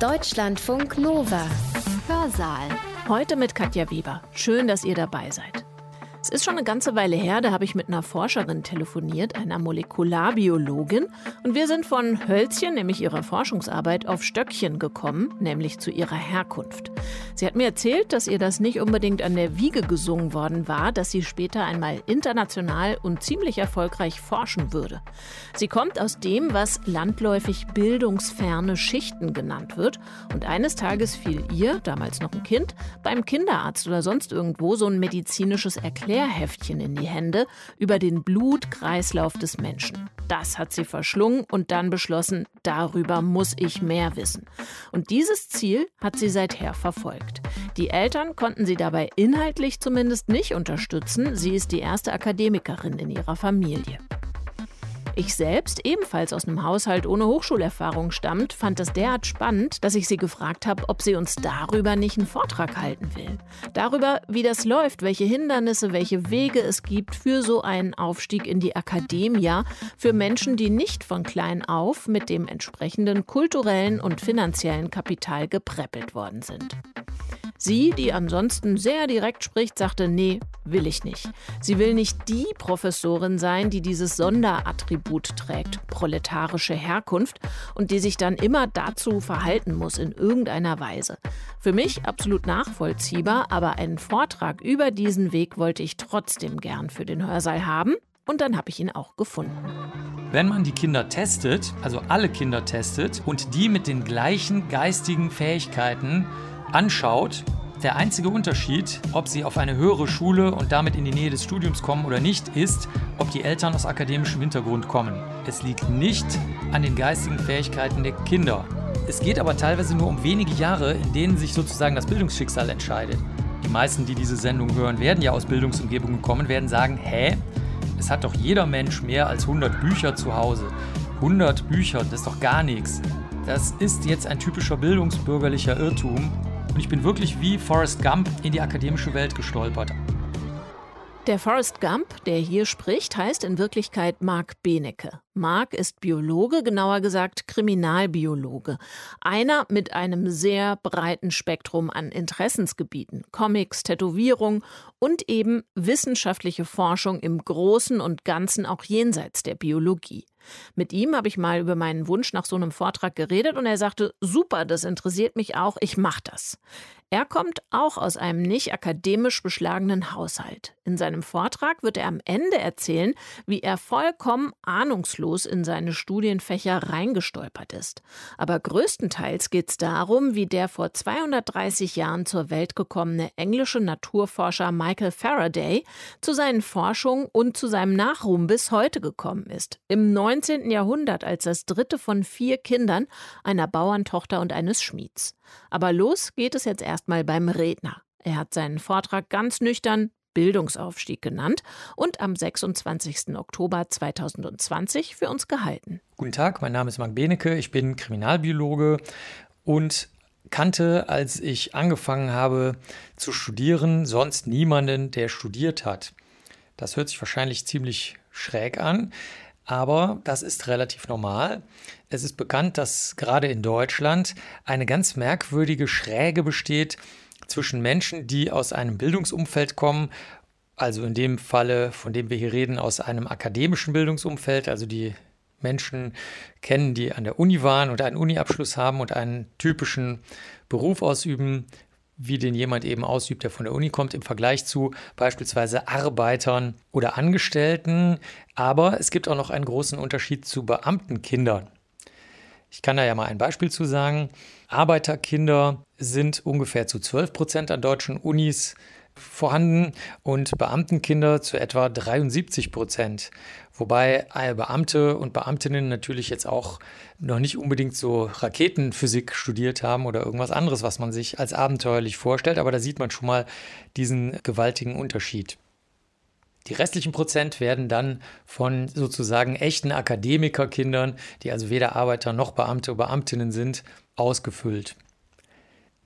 Deutschlandfunk Nova. Hörsaal. Heute mit Katja Weber. Schön, dass ihr dabei seid. Es ist schon eine ganze Weile her, da habe ich mit einer Forscherin telefoniert, einer Molekularbiologin, und wir sind von Hölzchen, nämlich ihrer Forschungsarbeit, auf Stöckchen gekommen, nämlich zu ihrer Herkunft. Sie hat mir erzählt, dass ihr das nicht unbedingt an der Wiege gesungen worden war, dass sie später einmal international und ziemlich erfolgreich forschen würde. Sie kommt aus dem, was landläufig bildungsferne Schichten genannt wird, und eines Tages fiel ihr, damals noch ein Kind, beim Kinderarzt oder sonst irgendwo so ein medizinisches Erklärung Erklärheftchen in die Hände über den Blutkreislauf des Menschen. Das hat sie verschlungen und dann beschlossen, darüber muss ich mehr wissen. Und dieses Ziel hat sie seither verfolgt. Die Eltern konnten sie dabei inhaltlich zumindest nicht unterstützen. Sie ist die erste Akademikerin in ihrer Familie. Ich selbst, ebenfalls aus einem Haushalt ohne Hochschulerfahrung stammt, fand das derart spannend, dass ich sie gefragt habe, ob sie uns darüber nicht einen Vortrag halten will. Darüber, wie das läuft, welche Hindernisse, welche Wege es gibt für so einen Aufstieg in die Akademie, für Menschen, die nicht von klein auf mit dem entsprechenden kulturellen und finanziellen Kapital gepreppelt worden sind. Sie, die ansonsten sehr direkt spricht, sagte, nee, will ich nicht. Sie will nicht die Professorin sein, die dieses Sonderattribut trägt, proletarische Herkunft, und die sich dann immer dazu verhalten muss in irgendeiner Weise. Für mich absolut nachvollziehbar, aber einen Vortrag über diesen Weg wollte ich trotzdem gern für den Hörsaal haben. Und dann habe ich ihn auch gefunden. Wenn man die Kinder testet, also alle Kinder testet und die mit den gleichen geistigen Fähigkeiten anschaut, der einzige Unterschied, ob sie auf eine höhere Schule und damit in die Nähe des Studiums kommen oder nicht, ist, ob die Eltern aus akademischem Hintergrund kommen. Es liegt nicht an den geistigen Fähigkeiten der Kinder. Es geht aber teilweise nur um wenige Jahre, in denen sich sozusagen das Bildungsschicksal entscheidet. Die meisten, die diese Sendung hören, werden ja aus Bildungsumgebungen kommen, werden sagen, hä? Es hat doch jeder Mensch mehr als 100 Bücher zu Hause. 100 Bücher, das ist doch gar nichts. Das ist jetzt ein typischer bildungsbürgerlicher Irrtum und ich bin wirklich wie Forrest Gump in die akademische Welt gestolpert. Der Forrest Gump, der hier spricht, heißt in Wirklichkeit Mark Benecke. Mark ist Biologe, genauer gesagt Kriminalbiologe. Einer mit einem sehr breiten Spektrum an Interessensgebieten. Comics, Tätowierung und eben wissenschaftliche Forschung im Großen und Ganzen auch jenseits der Biologie. Mit ihm habe ich mal über meinen Wunsch nach so einem Vortrag geredet und er sagte, super, das interessiert mich auch, ich mache das. Er kommt auch aus einem nicht akademisch beschlagenen Haushalt. In seinem Vortrag wird er am Ende erzählen, wie er vollkommen ahnungslos in seine Studienfächer reingestolpert ist. Aber größtenteils geht es darum, wie der vor 230 Jahren zur Welt gekommene englische Naturforscher Michael Faraday zu seinen Forschungen und zu seinem Nachruhm bis heute gekommen ist. Im 19. Jahrhundert als das dritte von vier Kindern einer Bauerntochter und eines Schmieds. Aber los geht es jetzt erstmal beim Redner. Er hat seinen Vortrag ganz nüchtern Bildungsaufstieg genannt und am 26. Oktober 2020 für uns gehalten. Guten Tag, mein Name ist Marc Benecke, ich bin Kriminalbiologe und kannte, als ich angefangen habe zu studieren, sonst niemanden, der studiert hat. Das hört sich wahrscheinlich ziemlich schräg an, aber das ist relativ normal. Es ist bekannt, dass gerade in Deutschland eine ganz merkwürdige Schräge besteht zwischen Menschen, die aus einem Bildungsumfeld kommen, also in dem Falle, von dem wir hier reden, aus einem akademischen Bildungsumfeld, also die Menschen kennen, die an der Uni waren und einen Uniabschluss haben und einen typischen Beruf ausüben, wie den jemand eben ausübt, der von der Uni kommt, im Vergleich zu beispielsweise Arbeitern oder Angestellten. Aber es gibt auch noch einen großen Unterschied zu Beamtenkindern. Ich kann da ja mal ein Beispiel zu sagen. Arbeiterkinder sind ungefähr zu 12 Prozent an deutschen Unis vorhanden und Beamtenkinder zu etwa 73 Prozent. Wobei Beamte und Beamtinnen natürlich jetzt auch noch nicht unbedingt so Raketenphysik studiert haben oder irgendwas anderes, was man sich als abenteuerlich vorstellt, aber da sieht man schon mal diesen gewaltigen Unterschied. Die restlichen Prozent werden dann von sozusagen echten Akademikerkindern, die also weder Arbeiter noch Beamte oder Beamtinnen sind, ausgefüllt.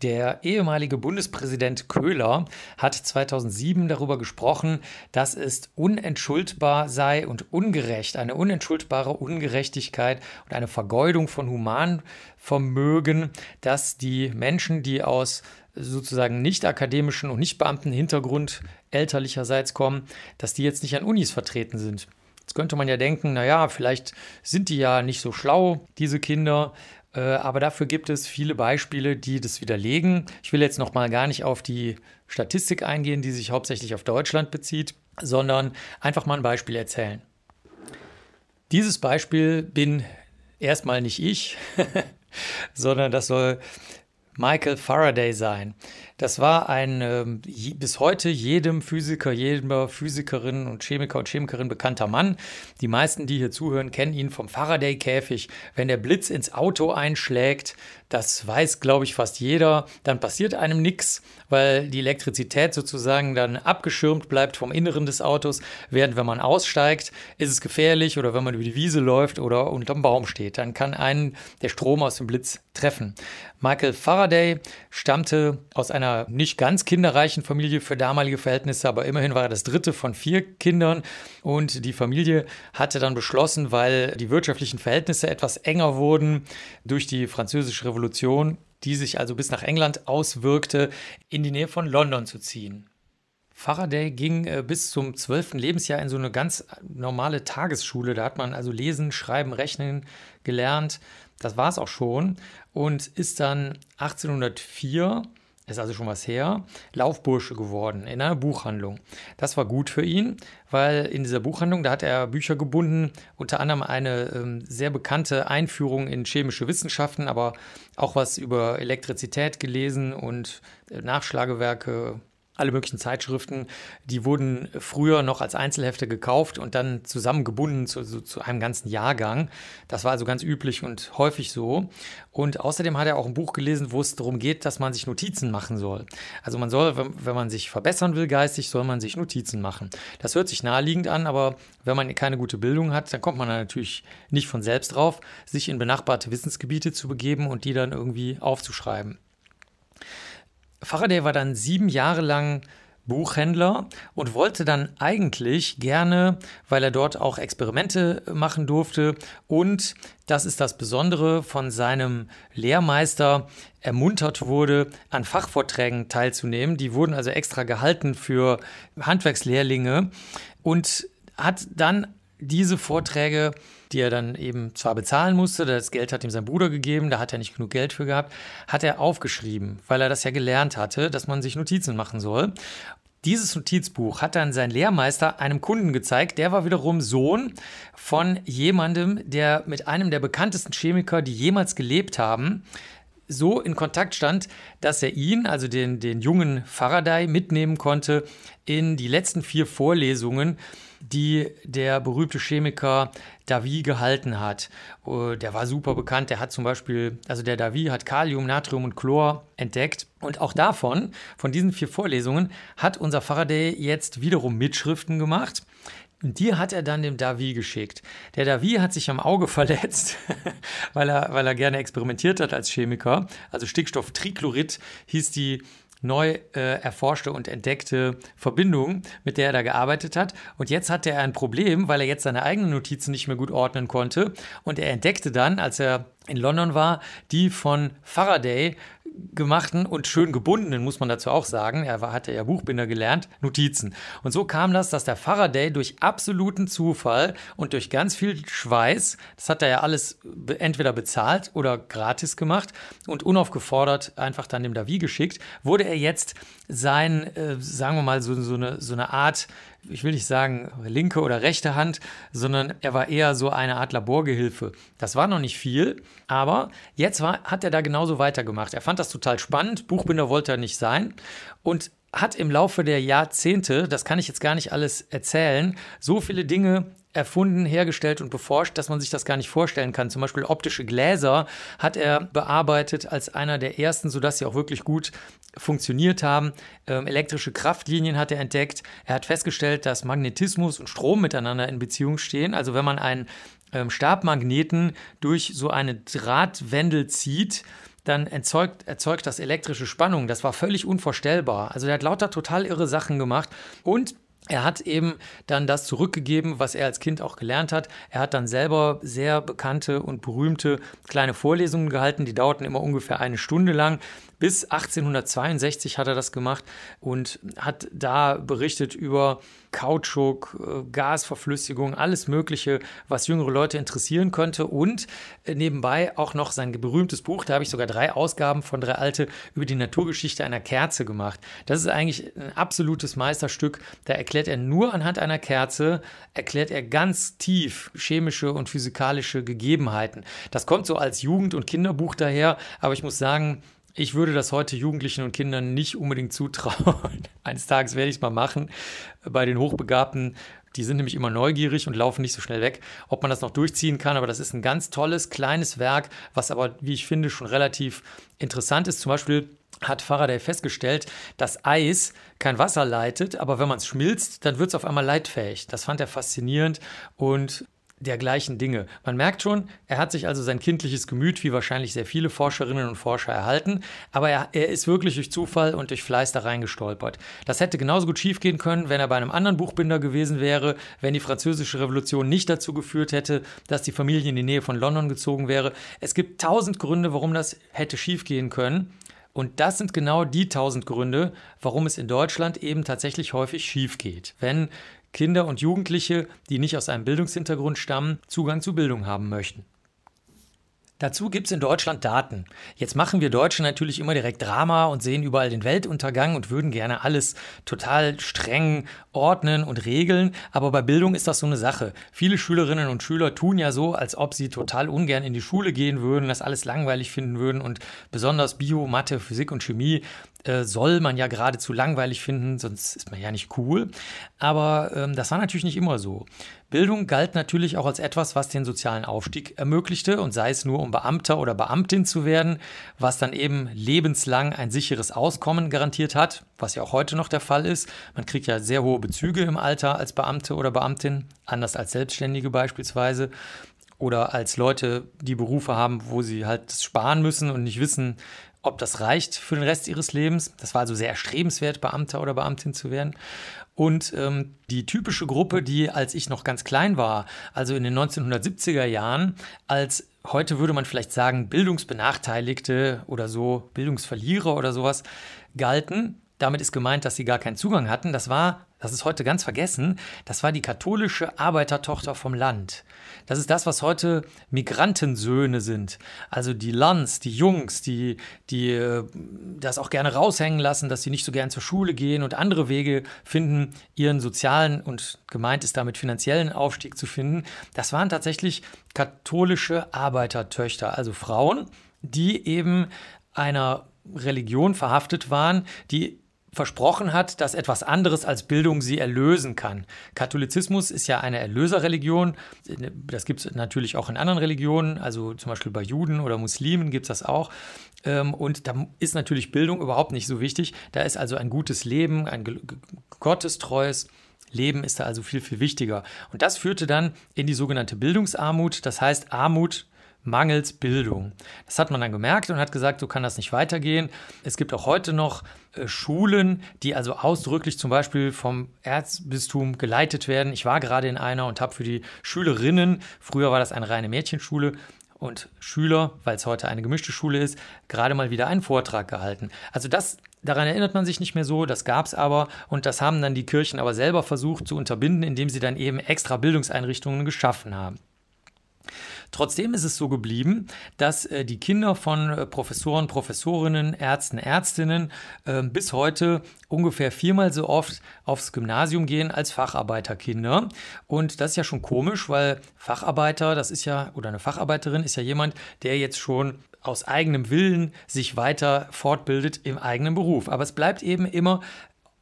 Der ehemalige Bundespräsident Köhler hat 2007 darüber gesprochen, dass es unentschuldbar sei und ungerecht, eine unentschuldbare Ungerechtigkeit und eine Vergeudung von Humanvermögen, dass die Menschen, die aus sozusagen nicht akademischen und nicht beamten Hintergrund elterlicherseits kommen, dass die jetzt nicht an Unis vertreten sind. Jetzt könnte man ja denken, naja, vielleicht sind die ja nicht so schlau, diese Kinder, aber dafür gibt es viele Beispiele, die das widerlegen. Ich will jetzt noch mal gar nicht auf die Statistik eingehen, die sich hauptsächlich auf Deutschland bezieht, sondern einfach mal ein Beispiel erzählen. Dieses Beispiel bin erstmal nicht ich, sondern das soll Michael Faraday sein. Das war ein äh, bis heute jedem Physiker, jeder Physikerin und Chemiker und Chemikerin bekannter Mann. Die meisten, die hier zuhören, kennen ihn vom Faraday-Käfig. Wenn der Blitz ins Auto einschlägt, das weiß, glaube ich, fast jeder, dann passiert einem nichts, weil die Elektrizität sozusagen dann abgeschirmt bleibt vom Inneren des Autos. Während wenn man aussteigt, ist es gefährlich oder wenn man über die Wiese läuft oder unterm Baum steht, dann kann einen der Strom aus dem Blitz treffen. Michael Faraday stammte aus einer nicht ganz kinderreichen Familie für damalige Verhältnisse, aber immerhin war er das dritte von vier Kindern. Und die Familie hatte dann beschlossen, weil die wirtschaftlichen Verhältnisse etwas enger wurden durch die Französische Revolution, die sich also bis nach England auswirkte, in die Nähe von London zu ziehen. Faraday ging äh, bis zum zwölften Lebensjahr in so eine ganz normale Tagesschule. Da hat man also lesen, schreiben, rechnen gelernt. Das war es auch schon. Und ist dann 1804 ist also schon was her, Laufbursche geworden in einer Buchhandlung. Das war gut für ihn, weil in dieser Buchhandlung, da hat er Bücher gebunden, unter anderem eine ähm, sehr bekannte Einführung in chemische Wissenschaften, aber auch was über Elektrizität gelesen und äh, Nachschlagewerke alle möglichen Zeitschriften, die wurden früher noch als Einzelhefte gekauft und dann zusammengebunden zu, zu, zu, einem ganzen Jahrgang. Das war also ganz üblich und häufig so. Und außerdem hat er auch ein Buch gelesen, wo es darum geht, dass man sich Notizen machen soll. Also man soll, wenn, wenn man sich verbessern will geistig, soll man sich Notizen machen. Das hört sich naheliegend an, aber wenn man keine gute Bildung hat, dann kommt man da natürlich nicht von selbst drauf, sich in benachbarte Wissensgebiete zu begeben und die dann irgendwie aufzuschreiben. Faraday war dann sieben Jahre lang Buchhändler und wollte dann eigentlich gerne, weil er dort auch Experimente machen durfte und das ist das Besondere von seinem Lehrmeister ermuntert wurde, an Fachvorträgen teilzunehmen. Die wurden also extra gehalten für Handwerkslehrlinge und hat dann diese Vorträge die er dann eben zwar bezahlen musste, das Geld hat ihm sein Bruder gegeben, da hat er nicht genug Geld für gehabt, hat er aufgeschrieben, weil er das ja gelernt hatte, dass man sich Notizen machen soll. Dieses Notizbuch hat dann sein Lehrmeister einem Kunden gezeigt. Der war wiederum Sohn von jemandem, der mit einem der bekanntesten Chemiker, die jemals gelebt haben, so in Kontakt stand, dass er ihn, also den, den jungen Faraday, mitnehmen konnte in die letzten vier Vorlesungen die der berühmte Chemiker Davy gehalten hat. Oh, der war super bekannt. Der hat zum Beispiel, also der Davy hat Kalium, Natrium und Chlor entdeckt. Und auch davon, von diesen vier Vorlesungen, hat unser Faraday jetzt wiederum Mitschriften gemacht. Und die hat er dann dem Davy geschickt. Der Davy hat sich am Auge verletzt, weil, er, weil er gerne experimentiert hat als Chemiker. Also Stickstofftrichlorid hieß die neu äh, erforschte und entdeckte Verbindung, mit der er da gearbeitet hat. Und jetzt hatte er ein Problem, weil er jetzt seine eigenen Notizen nicht mehr gut ordnen konnte. Und er entdeckte dann, als er in London war, die von Faraday gemachten und schön gebundenen, muss man dazu auch sagen, er war, hatte ja Buchbinder gelernt, Notizen. Und so kam das, dass der Faraday durch absoluten Zufall und durch ganz viel Schweiß, das hat er ja alles entweder bezahlt oder gratis gemacht und unaufgefordert einfach dann dem Davi geschickt, wurde er jetzt sein, äh, sagen wir mal, so, so, eine, so eine Art ich will nicht sagen linke oder rechte Hand, sondern er war eher so eine Art Laborgehilfe. Das war noch nicht viel, aber jetzt war, hat er da genauso weitergemacht. Er fand das total spannend. Buchbinder wollte er nicht sein und hat im Laufe der Jahrzehnte, das kann ich jetzt gar nicht alles erzählen, so viele Dinge erfunden, hergestellt und beforscht, dass man sich das gar nicht vorstellen kann. Zum Beispiel optische Gläser hat er bearbeitet als einer der ersten, sodass sie auch wirklich gut funktioniert haben. Ähm, elektrische Kraftlinien hat er entdeckt. Er hat festgestellt, dass Magnetismus und Strom miteinander in Beziehung stehen. Also wenn man einen ähm, Stabmagneten durch so eine Drahtwendel zieht, dann erzeugt, erzeugt das elektrische Spannung. Das war völlig unvorstellbar. Also der hat lauter total irre Sachen gemacht und er hat eben dann das zurückgegeben, was er als Kind auch gelernt hat. Er hat dann selber sehr bekannte und berühmte kleine Vorlesungen gehalten, die dauerten immer ungefähr eine Stunde lang. Bis 1862 hat er das gemacht und hat da berichtet über Kautschuk, äh, Gasverflüssigung, alles Mögliche, was jüngere Leute interessieren könnte. Und äh, nebenbei auch noch sein berühmtes Buch, da habe ich sogar drei Ausgaben von drei alte über die Naturgeschichte einer Kerze gemacht. Das ist eigentlich ein absolutes Meisterstück. Da erklärt er nur anhand einer Kerze, erklärt er ganz tief chemische und physikalische Gegebenheiten. Das kommt so als Jugend- und Kinderbuch daher, aber ich muss sagen, ich würde das heute Jugendlichen und Kindern nicht unbedingt zutrauen. Eines Tages werde ich es mal machen. Bei den Hochbegabten, die sind nämlich immer neugierig und laufen nicht so schnell weg, ob man das noch durchziehen kann. Aber das ist ein ganz tolles, kleines Werk, was aber, wie ich finde, schon relativ interessant ist. Zum Beispiel hat Faraday festgestellt, dass Eis kein Wasser leitet, aber wenn man es schmilzt, dann wird es auf einmal leitfähig. Das fand er faszinierend und dergleichen Dinge. Man merkt schon, er hat sich also sein kindliches Gemüt, wie wahrscheinlich sehr viele Forscherinnen und Forscher, erhalten, aber er, er, ist wirklich durch Zufall und durch Fleiß da reingestolpert. Das hätte genauso gut schiefgehen können, wenn er bei einem anderen Buchbinder gewesen wäre, wenn die französische Revolution nicht dazu geführt hätte, dass die Familie in die Nähe von London gezogen wäre. Es gibt tausend Gründe, warum das hätte schiefgehen können. Und das sind genau die tausend Gründe, warum es in Deutschland eben tatsächlich häufig schief geht. Wenn Kinder und Jugendliche, die nicht aus einem Bildungshintergrund stammen, Zugang zu Bildung haben möchten. Dazu gibt es in Deutschland Daten. Jetzt machen wir Deutsche natürlich immer direkt Drama und sehen überall den Weltuntergang und würden gerne alles total streng ordnen und regeln. Aber bei Bildung ist das so eine Sache. Viele Schülerinnen und Schüler tun ja so, als ob sie total ungern in die Schule gehen würden, das alles langweilig finden würden und besonders Bio, Mathe, Physik und Chemie äh, soll man ja geradezu langweilig finden, sonst ist man ja nicht cool. Aber ähm, das war natürlich nicht immer so. Bildung galt natürlich auch als etwas, was den sozialen Aufstieg ermöglichte und sei es nur, um Beamter oder Beamtin zu werden, was dann eben lebenslang ein sicheres Auskommen garantiert hat, was ja auch heute noch der Fall ist. Man kriegt ja sehr hohe Bezüge im Alter als Beamte oder Beamtin, anders als Selbstständige beispielsweise oder als Leute, die Berufe haben, wo sie halt sparen müssen und nicht wissen, ob das reicht für den Rest ihres Lebens. Das war also sehr erstrebenswert, Beamter oder Beamtin zu werden. Und ähm, die typische Gruppe, die als ich noch ganz klein war, also in den 1970er Jahren, als heute würde man vielleicht sagen Bildungsbenachteiligte oder so, Bildungsverlierer oder sowas, galten. Damit ist gemeint, dass sie gar keinen Zugang hatten. Das war das ist heute ganz vergessen, das war die katholische Arbeitertochter vom Land. Das ist das, was heute Migrantensöhne sind. Also die Lands, die Jungs, die, die äh, das auch gerne raushängen lassen, dass sie nicht so gern zur Schule gehen und andere Wege finden, ihren sozialen und gemeint ist damit finanziellen Aufstieg zu finden. Das waren tatsächlich katholische Arbeitertöchter, also Frauen, die eben einer Religion verhaftet waren, die versprochen hat, dass etwas anderes als Bildung sie erlösen kann. Katholizismus ist ja eine Erlöserreligion. Das gibt es natürlich auch in anderen Religionen, also zum Beispiel bei Juden oder Muslimen gibt es das auch. Ähm, und da ist natürlich Bildung überhaupt nicht so wichtig. Da ist also ein gutes Leben, ein gottestreues Leben ist da also viel, viel wichtiger. Und das führte dann in die sogenannte Bildungsarmut. Das heißt, Armut mangels Bildung. Das hat man dann gemerkt und hat gesagt, so kann das nicht weitergehen. Es gibt auch heute noch äh, Schulen, die also ausdrücklich zum Beispiel vom Erzbistum geleitet werden. Ich war gerade in einer und habe für die Schülerinnen, früher war das eine reine Mädchenschule, und Schüler, weil es heute eine gemischte Schule ist, gerade mal wieder einen Vortrag gehalten. Also das Daran erinnert man sich nicht mehr so, das gab es aber und das haben dann die Kirchen aber selber versucht zu unterbinden, indem sie dann eben extra Bildungseinrichtungen geschaffen haben. Trotzdem ist es so geblieben, dass äh, die Kinder von äh, Professoren, Professorinnen, Ärzten, Ärztinnen äh, bis heute ungefähr viermal so oft aufs Gymnasium gehen als Facharbeiterkinder. Und das ist ja schon komisch, weil Facharbeiter, das ist ja, oder eine Facharbeiterin ist ja jemand, der jetzt schon aus eigenem Willen sich weiter fortbildet im eigenen Beruf. Aber es bleibt eben immer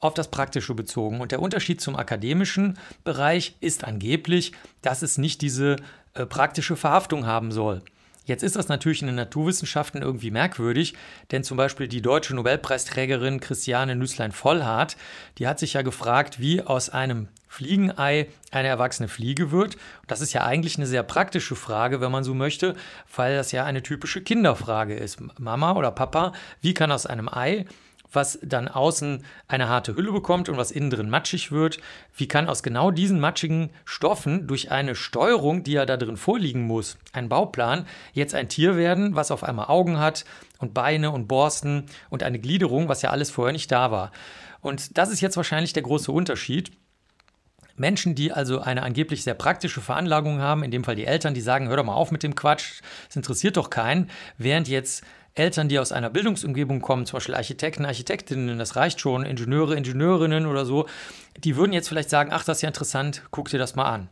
auf das Praktische bezogen. Und der Unterschied zum akademischen Bereich ist angeblich, dass es nicht diese äh, praktische Verhaftung haben soll. Jetzt ist das natürlich in den Naturwissenschaften irgendwie merkwürdig, denn zum Beispiel die deutsche Nobelpreisträgerin Christiane Nüßlein-Vollhardt, die hat sich ja gefragt, wie aus einem Fliegenei eine erwachsene Fliege wird. Das ist ja eigentlich eine sehr praktische Frage, wenn man so möchte, weil das ja eine typische Kinderfrage ist. Mama oder Papa, wie kann aus einem Ei was dann außen eine harte Hülle bekommt und was innen drin matschig wird. Wie kann aus genau diesen matschigen Stoffen durch eine Steuerung, die ja da drin vorliegen muss, ein Bauplan, jetzt ein Tier werden, was auf einmal Augen hat und Beine und Borsten und eine Gliederung, was ja alles vorher nicht da war. Und das ist jetzt wahrscheinlich der große Unterschied. Menschen, die also eine angeblich sehr praktische Veranlagung haben, in dem Fall die Eltern, die sagen, hör doch mal auf mit dem Quatsch, es interessiert doch keinen, während jetzt Eltern, die aus einer Bildungsumgebung kommen, zum Beispiel Architekten, Architektinnen, das reicht schon, Ingenieure, Ingenieurinnen oder so, die würden jetzt vielleicht sagen, ach, das ist ja interessant, guck dir das mal an.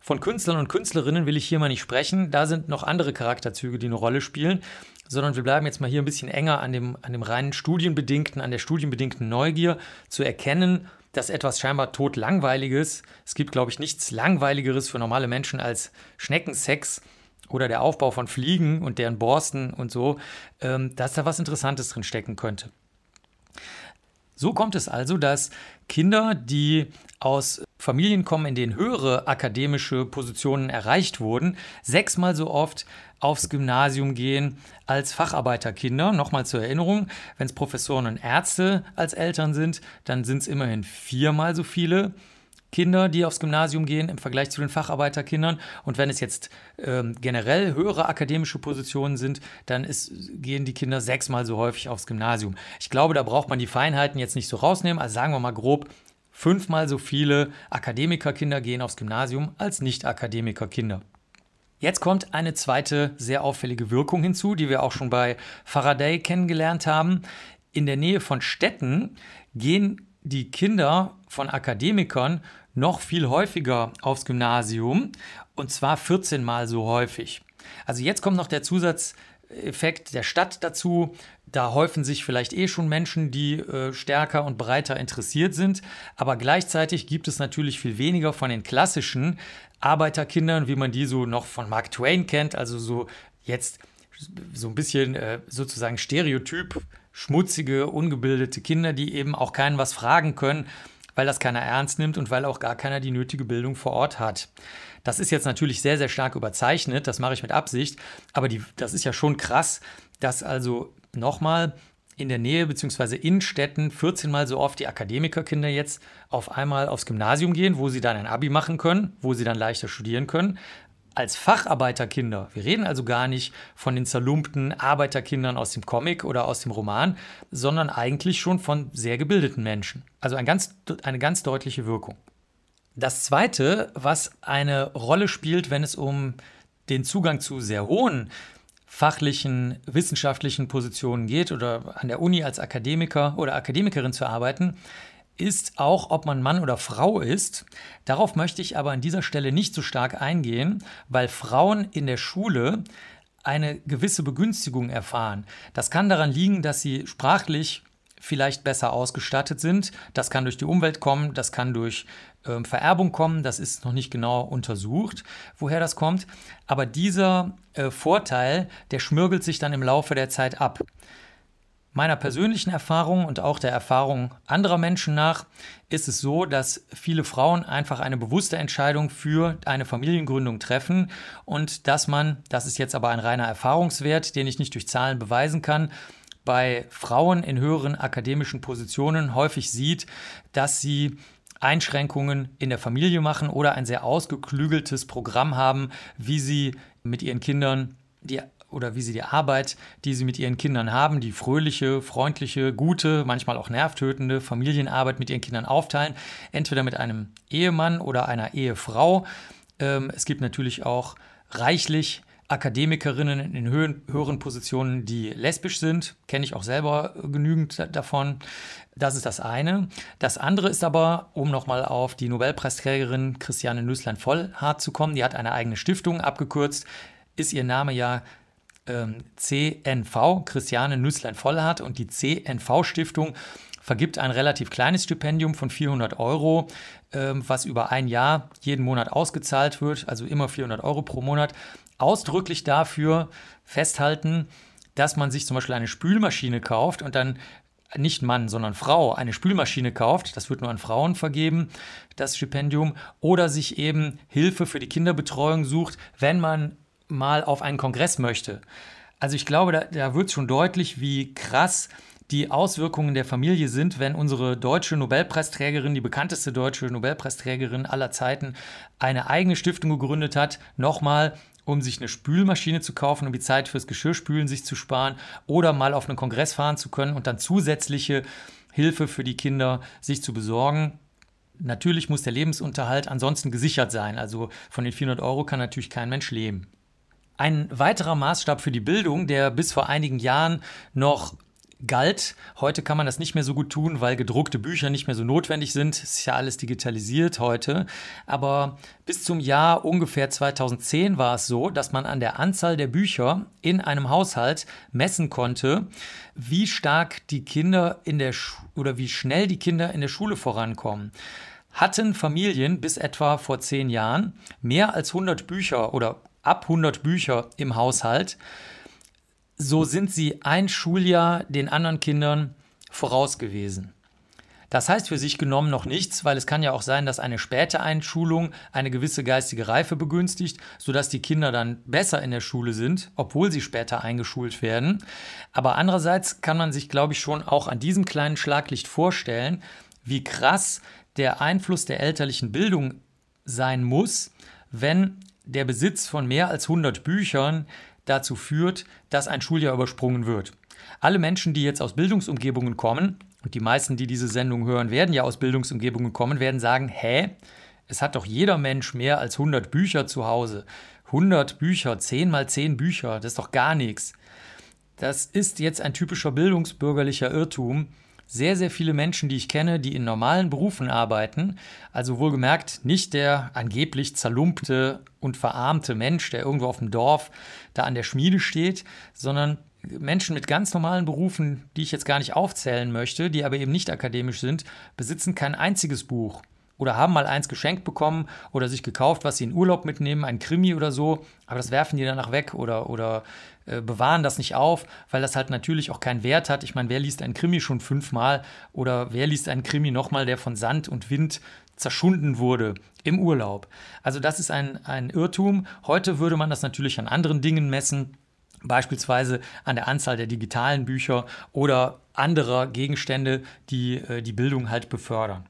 Von Künstlern und Künstlerinnen will ich hier mal nicht sprechen, da sind noch andere Charakterzüge, die eine Rolle spielen, sondern wir bleiben jetzt mal hier ein bisschen enger an dem, an dem reinen studienbedingten, an der studienbedingten Neugier zu erkennen, dass etwas scheinbar totlangweiliges, es gibt, glaube ich, nichts langweiligeres für normale Menschen als Schneckensex, oder der Aufbau von Fliegen und deren Borsten und so, ähm, dass da was Interessantes drin stecken könnte. So kommt es also, dass Kinder, die aus Familien kommen, in denen höhere akademische Positionen erreicht wurden, sechsmal so oft aufs Gymnasium gehen als Facharbeiterkinder. Nochmal zur Erinnerung, wenn es Professoren und Ärzte als Eltern sind, dann sind es immerhin viermal so viele Kinder, die aufs Gymnasium gehen im Vergleich zu den Facharbeiterkindern. Und wenn es jetzt ähm, generell höhere akademische Positionen sind, dann ist, gehen die Kinder sechsmal so häufig aufs Gymnasium. Ich glaube, da braucht man die Feinheiten jetzt nicht so rausnehmen. Also sagen wir mal grob, fünfmal so viele Akademikerkinder gehen aufs Gymnasium als Nicht-Akademikerkinder. Jetzt kommt eine zweite sehr auffällige Wirkung hinzu, die wir auch schon bei Faraday kennengelernt haben. In der Nähe von Städten gehen die Kinder von Akademikern noch viel häufiger aufs Gymnasium und zwar 14 Mal so häufig. Also jetzt kommt noch der Zusatzeffekt der Stadt dazu. Da häufen sich vielleicht eh schon Menschen, die äh, stärker und breiter interessiert sind. Aber gleichzeitig gibt es natürlich viel weniger von den klassischen Arbeiterkindern, wie man die so noch von Mark Twain kennt. Also so jetzt so ein bisschen äh, sozusagen Stereotyp, schmutzige, ungebildete Kinder, die eben auch keinen was fragen können weil das keiner ernst nimmt und weil auch gar keiner die nötige Bildung vor Ort hat. Das ist jetzt natürlich sehr, sehr stark überzeichnet, das mache ich mit Absicht, aber die, das ist ja schon krass, dass also nochmal in der Nähe bzw. in Städten 14 Mal so oft die Akademikerkinder jetzt auf einmal aufs Gymnasium gehen, wo sie dann ein Abi machen können, wo sie dann leichter studieren können, als Facharbeiterkinder, wir reden also gar nicht von den zerlumpten Arbeiterkindern aus dem Comic oder aus dem Roman, sondern eigentlich schon von sehr gebildeten Menschen. Also ein ganz, eine ganz deutliche Wirkung. Das Zweite, was eine Rolle spielt, wenn es um den Zugang zu sehr hohen fachlichen, wissenschaftlichen Positionen geht oder an der Uni als Akademiker oder Akademikerin zu arbeiten, ist auch, ob man Mann oder Frau ist. Darauf möchte ich aber an dieser Stelle nicht so stark eingehen, weil Frauen in der Schule eine gewisse Begünstigung erfahren. Das kann daran liegen, dass sie sprachlich vielleicht besser ausgestattet sind. Das kann durch die Umwelt kommen, das kann durch äh, Vererbung kommen, das ist noch nicht genau untersucht, woher das kommt. Aber dieser äh, Vorteil, der schmürgelt sich dann im Laufe der Zeit ab meiner persönlichen Erfahrung und auch der Erfahrung anderer Menschen nach ist es so, dass viele Frauen einfach eine bewusste Entscheidung für eine Familiengründung treffen und dass man, das ist jetzt aber ein reiner Erfahrungswert, den ich nicht durch Zahlen beweisen kann, bei Frauen in höheren akademischen Positionen häufig sieht, dass sie Einschränkungen in der Familie machen oder ein sehr ausgeklügeltes Programm haben, wie sie mit ihren Kindern die oder wie sie die Arbeit, die sie mit ihren Kindern haben, die fröhliche, freundliche, gute, manchmal auch nervtötende Familienarbeit mit ihren Kindern aufteilen. Entweder mit einem Ehemann oder einer Ehefrau. Ähm, es gibt natürlich auch reichlich Akademikerinnen in höheren Positionen, die lesbisch sind. Kenne ich auch selber genügend davon. Das ist das eine. Das andere ist aber, um nochmal auf die Nobelpreisträgerin Christiane Nüßlein-Vollhardt zu kommen, die hat eine eigene Stiftung, abgekürzt ist ihr Name ja ähm, CNV, Christiane Nüßlein-Vollhardt. Und die CNV-Stiftung vergibt ein relativ kleines Stipendium von 400 Euro, ähm, was über ein Jahr jeden Monat ausgezahlt wird, also immer 400 Euro pro Monat. Ausdrücklich dafür festhalten, dass man sich zum Beispiel eine Spülmaschine kauft und dann nicht Mann, sondern Frau eine Spülmaschine kauft, das wird nur an Frauen vergeben, das Stipendium, oder sich eben Hilfe für die Kinderbetreuung sucht, wenn man mal auf einen Kongress möchte. Also ich glaube, da, da wird schon deutlich, wie krass die Auswirkungen der Familie sind, wenn unsere deutsche Nobelpreisträgerin, die bekannteste deutsche Nobelpreisträgerin aller Zeiten, eine eigene Stiftung gegründet hat, nochmal um sich eine Spülmaschine zu kaufen, um die Zeit fürs Geschirrspülen sich zu sparen oder mal auf einen Kongress fahren zu können und dann zusätzliche Hilfe für die Kinder sich zu besorgen. Natürlich muss der Lebensunterhalt ansonsten gesichert sein. Also von den 400 Euro kann natürlich kein Mensch leben. Ein weiterer Maßstab für die Bildung, der bis vor einigen Jahren noch galt. Heute kann man das nicht mehr so gut tun, weil gedruckte Bücher nicht mehr so notwendig sind. Es ist ja alles digitalisiert heute. Aber bis zum Jahr ungefähr 2010 war es so, dass man an der Anzahl der Bücher in einem Haushalt messen konnte, wie stark die Kinder in der Sch oder wie schnell die Kinder in der Schule vorankommen. Hatten Familien bis etwa vor zehn Jahren mehr als 100 Bücher oder ab 100 Bücher im Haushalt, so sind sie ein Schuljahr den anderen Kindern voraus gewesen. Das heißt für sich genommen noch nichts, weil es kann ja auch sein, dass eine späte Einschulung eine gewisse geistige Reife begünstigt, sodass die Kinder dann besser in der Schule sind, obwohl sie später eingeschult werden. Aber andererseits kann man sich, glaube ich, schon auch an diesem kleinen Schlaglicht vorstellen, wie krass der Einfluss der elterlichen Bildung sein muss, wenn der Besitz von mehr als 100 Büchern dazu führt, dass ein Schuljahr übersprungen wird. Alle Menschen, die jetzt aus Bildungsumgebungen kommen, und die meisten, die diese Sendung hören, werden ja aus Bildungsumgebungen kommen, werden sagen, hä, es hat doch jeder Mensch mehr als 100 Bücher zu Hause. 100 Bücher, 10 mal 10 Bücher, das ist doch gar nichts. Das ist jetzt ein typischer bildungsbürgerlicher Irrtum, sehr, sehr viele Menschen, die ich kenne, die in normalen Berufen arbeiten, also wohlgemerkt nicht der angeblich zerlumpte und verarmte Mensch, der irgendwo auf dem Dorf da an der Schmiede steht, sondern Menschen mit ganz normalen Berufen, die ich jetzt gar nicht aufzählen möchte, die aber eben nicht akademisch sind, besitzen kein einziges Buch oder haben mal eins geschenkt bekommen oder sich gekauft, was sie in Urlaub mitnehmen, ein Krimi oder so, aber das werfen die danach weg oder, oder äh, bewahren das nicht auf, weil das halt natürlich auch keinen Wert hat. Ich meine, wer liest einen Krimi schon fünfmal oder wer liest einen Krimi nochmal, der von Sand und Wind zerschunden wurde im Urlaub? Also das ist ein, ein Irrtum. Heute würde man das natürlich an anderen Dingen messen beispielsweise an der Anzahl der digitalen Bücher oder anderer Gegenstände, die äh, die Bildung halt befördern.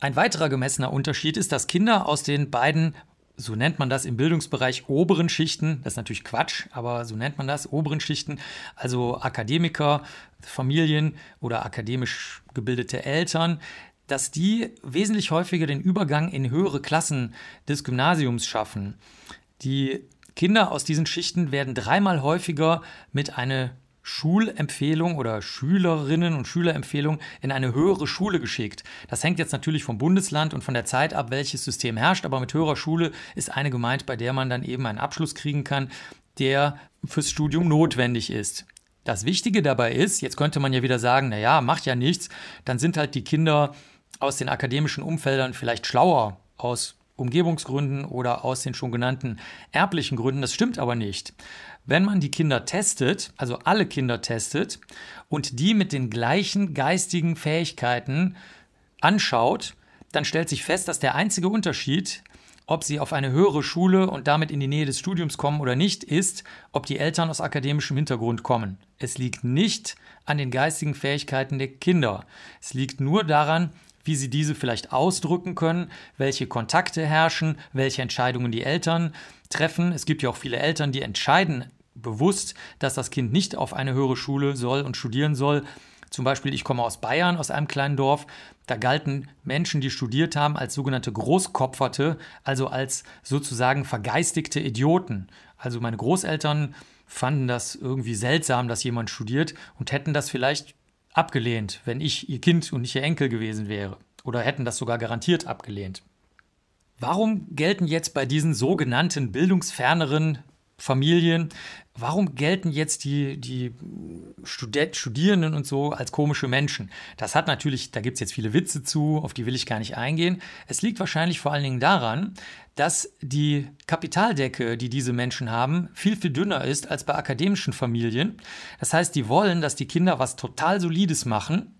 Ein weiterer gemessener Unterschied ist, dass Kinder aus den beiden, so nennt man das im Bildungsbereich, oberen Schichten, das ist natürlich Quatsch, aber so nennt man das, oberen Schichten, also Akademiker, Familien oder akademisch gebildete Eltern, dass die wesentlich häufiger den Übergang in höhere Klassen des Gymnasiums schaffen. Die Kinder aus diesen Schichten werden dreimal häufiger mit einer Schulempfehlung oder Schülerinnen und Schülerempfehlung in eine höhere Schule geschickt. Das hängt jetzt natürlich vom Bundesland und von der Zeit ab, welches System herrscht, aber mit höherer Schule ist eine gemeint, bei der man dann eben einen Abschluss kriegen kann, der fürs Studium notwendig ist. Das Wichtige dabei ist, jetzt könnte man ja wieder sagen, naja, macht ja nichts, dann sind halt die Kinder aus den akademischen Umfeldern vielleicht schlauer aus Umgebungsgründen oder aus den schon genannten erblichen Gründen. Das stimmt aber nicht. Wenn man die Kinder testet, also alle Kinder testet und die mit den gleichen geistigen Fähigkeiten anschaut, dann stellt sich fest, dass der einzige Unterschied, ob sie auf eine höhere Schule und damit in die Nähe des Studiums kommen oder nicht, ist, ob die Eltern aus akademischem Hintergrund kommen. Es liegt nicht an den geistigen Fähigkeiten der Kinder. Es liegt nur daran, wie sie diese vielleicht ausdrücken können, welche Kontakte herrschen, welche Entscheidungen die Eltern treffen. Es gibt ja auch viele Eltern, die entscheiden bewusst, dass das Kind nicht auf eine höhere Schule soll und studieren soll. Zum Beispiel, ich komme aus Bayern, aus einem kleinen Dorf. Da galten Menschen, die studiert haben, als sogenannte Großkopferte, also als sozusagen vergeistigte Idioten. Also meine Großeltern fanden das irgendwie seltsam, dass jemand studiert und hätten das vielleicht abgelehnt, wenn ich ihr Kind und nicht ihr Enkel gewesen wäre. Oder hätten das sogar garantiert abgelehnt. Warum gelten jetzt bei diesen sogenannten bildungsferneren Familien warum gelten jetzt die, die Stud Studierenden und so als komische Menschen? Das hat natürlich, da gibt es jetzt viele Witze zu, auf die will ich gar nicht eingehen. Es liegt wahrscheinlich vor allen Dingen daran, dass die Kapitaldecke, die diese Menschen haben, viel, viel dünner ist als bei akademischen Familien. Das heißt, die wollen, dass die Kinder was total Solides machen.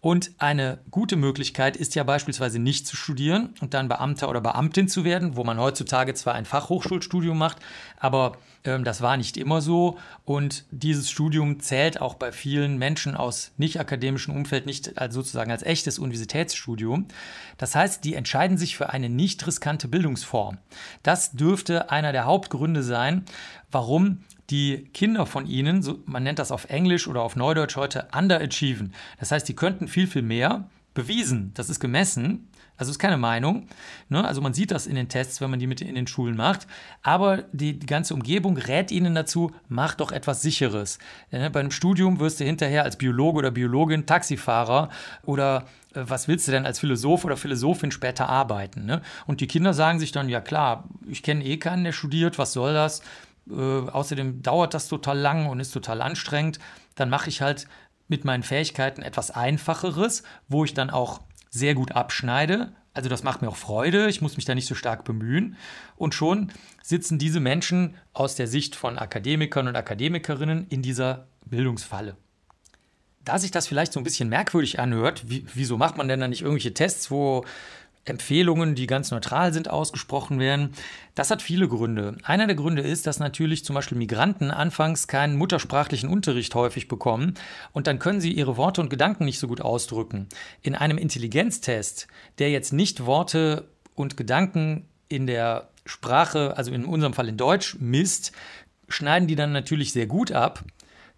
Und eine gute Möglichkeit ist ja beispielsweise nicht zu studieren und dann Beamter oder Beamtin zu werden, wo man heutzutage zwar ein Fachhochschulstudium macht, aber ähm, das war nicht immer so. Und dieses Studium zählt auch bei vielen Menschen aus nicht akademischem Umfeld nicht als sozusagen als echtes Universitätsstudium. Das heißt, die entscheiden sich für eine nicht riskante Bildungsform. Das dürfte einer der Hauptgründe sein, warum die Kinder von ihnen, so, man nennt das auf Englisch oder auf Neudeutsch heute, underachieven. Das heißt, die könnten viel, viel mehr, bewiesen, das ist gemessen, also ist keine Meinung. Ne? Also man sieht das in den Tests, wenn man die mit in den Schulen macht. Aber die, die ganze Umgebung rät ihnen dazu, mach doch etwas Sicheres. Ne? Bei einem Studium wirst du hinterher als Biologe oder Biologin Taxifahrer oder äh, was willst du denn als Philosoph oder Philosophin später arbeiten? Ne? Und die Kinder sagen sich dann, ja klar, ich kenne eh keinen, der studiert, was soll das? Äh, außerdem dauert das total lang und ist total anstrengend. Dann mache ich halt mit meinen Fähigkeiten etwas Einfacheres, wo ich dann auch sehr gut abschneide. Also das macht mir auch Freude, ich muss mich da nicht so stark bemühen. Und schon sitzen diese Menschen aus der Sicht von Akademikern und Akademikerinnen in dieser Bildungsfalle. Da sich das vielleicht so ein bisschen merkwürdig anhört, wie, wieso macht man denn da nicht irgendwelche Tests, wo Empfehlungen, die ganz neutral sind, ausgesprochen werden. Das hat viele Gründe. Einer der Gründe ist, dass natürlich zum Beispiel Migranten anfangs keinen muttersprachlichen Unterricht häufig bekommen und dann können sie ihre Worte und Gedanken nicht so gut ausdrücken. In einem Intelligenztest, der jetzt nicht Worte und Gedanken in der Sprache, also in unserem Fall in Deutsch, misst, schneiden die dann natürlich sehr gut ab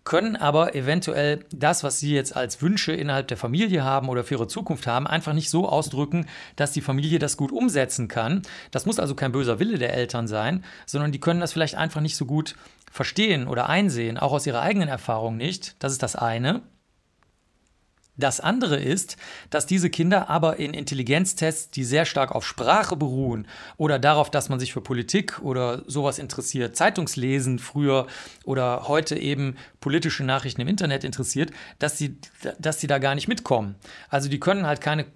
können aber eventuell das, was sie jetzt als Wünsche innerhalb der Familie haben oder für ihre Zukunft haben, einfach nicht so ausdrücken, dass die Familie das gut umsetzen kann. Das muss also kein böser Wille der Eltern sein, sondern die können das vielleicht einfach nicht so gut verstehen oder einsehen, auch aus ihrer eigenen Erfahrung nicht. Das ist das eine. Das andere ist, dass diese Kinder aber in Intelligenztests, die sehr stark auf Sprache beruhen oder darauf, dass man sich für Politik oder sowas interessiert, Zeitungslesen früher oder heute eben politische Nachrichten im Internet interessiert, dass sie, dass sie da gar nicht mitkommen. Also die können halt keine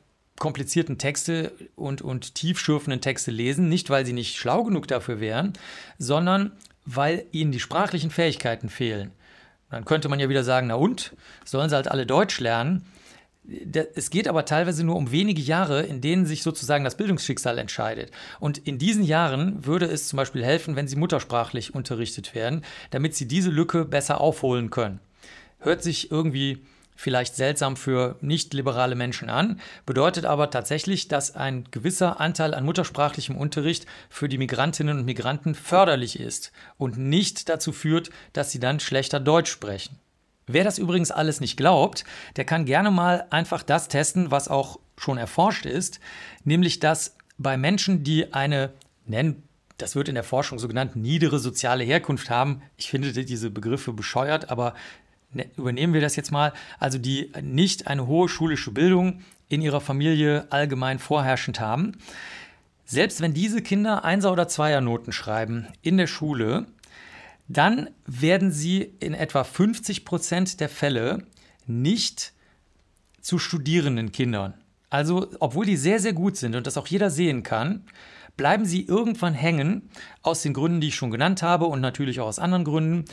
komplizierten Texte und, und tiefschürfenden Texte lesen, nicht weil sie nicht schlau genug dafür wären, sondern weil ihnen die sprachlichen Fähigkeiten fehlen. Dann könnte man ja wieder sagen, na und, sollen sie halt alle Deutsch lernen. Es geht aber teilweise nur um wenige Jahre, in denen sich sozusagen das Bildungsschicksal entscheidet. Und in diesen Jahren würde es zum Beispiel helfen, wenn sie muttersprachlich unterrichtet werden, damit sie diese Lücke besser aufholen können. Hört sich irgendwie vielleicht seltsam für nicht liberale Menschen an, bedeutet aber tatsächlich, dass ein gewisser Anteil an muttersprachlichem Unterricht für die Migrantinnen und Migranten förderlich ist und nicht dazu führt, dass sie dann schlechter Deutsch sprechen. Wer das übrigens alles nicht glaubt, der kann gerne mal einfach das testen, was auch schon erforscht ist, nämlich dass bei Menschen, die eine, nennen das wird in der Forschung so genannt, niedere soziale Herkunft haben. Ich finde diese Begriffe bescheuert, aber übernehmen wir das jetzt mal, also die nicht eine hohe schulische Bildung in ihrer Familie allgemein vorherrschend haben. Selbst wenn diese Kinder Einser- oder Zweiernoten schreiben in der Schule, dann werden sie in etwa 50 Prozent der Fälle nicht zu studierenden Kindern. Also, obwohl die sehr, sehr gut sind und das auch jeder sehen kann, bleiben sie irgendwann hängen, aus den Gründen, die ich schon genannt habe und natürlich auch aus anderen Gründen,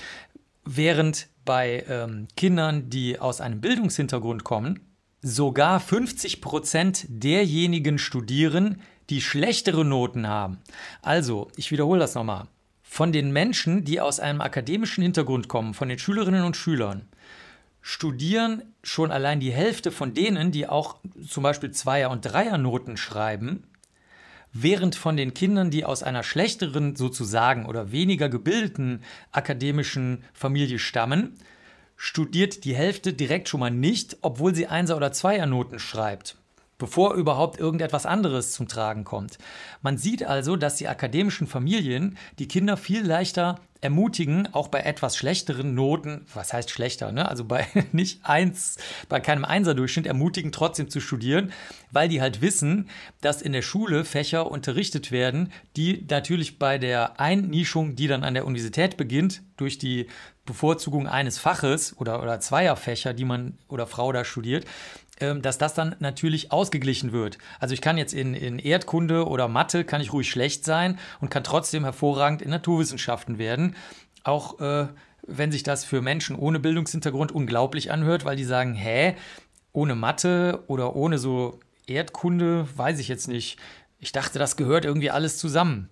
während bei ähm, Kindern, die aus einem Bildungshintergrund kommen, sogar 50 Prozent derjenigen studieren, die schlechtere Noten haben. Also, ich wiederhole das nochmal. Von den Menschen, die aus einem akademischen Hintergrund kommen, von den Schülerinnen und Schülern, studieren schon allein die Hälfte von denen, die auch zum Beispiel Zweier- und Dreiernoten schreiben, während von den Kindern, die aus einer schlechteren sozusagen oder weniger gebildeten akademischen Familie stammen, studiert die Hälfte direkt schon mal nicht, obwohl sie Einser- oder Zweiernoten schreibt, bevor überhaupt irgendetwas anderes zum Tragen kommt. Man sieht also, dass die akademischen Familien die Kinder viel leichter ermutigen, auch bei etwas schlechteren Noten, was heißt schlechter, ne? also bei nicht eins, bei keinem Einserdurchschnitt, ermutigen trotzdem zu studieren, weil die halt wissen, dass in der Schule Fächer unterrichtet werden, die natürlich bei der Einnischung, die dann an der Universität beginnt, durch die Bevorzugung eines Faches oder, oder zweier Fächer, die man oder Frau da studiert, dass das dann natürlich ausgeglichen wird. Also ich kann jetzt in, in Erdkunde oder Mathe, kann ich ruhig schlecht sein und kann trotzdem hervorragend in Naturwissenschaften werden. Auch äh, wenn sich das für Menschen ohne Bildungshintergrund unglaublich anhört, weil die sagen, hä, ohne Mathe oder ohne so Erdkunde, weiß ich jetzt nicht. Ich dachte, das gehört irgendwie alles zusammen.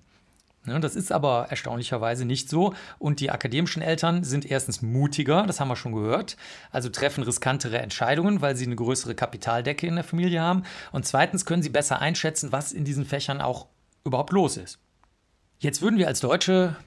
Ne, das ist aber erstaunlicherweise nicht so. Und die akademischen Eltern sind erstens mutiger, das haben wir schon gehört, also treffen riskantere Entscheidungen, weil sie eine größere Kapitaldecke in der Familie haben. Und zweitens können sie besser einschätzen, was in diesen Fächern auch überhaupt los ist. Jetzt würden wir als Deutsche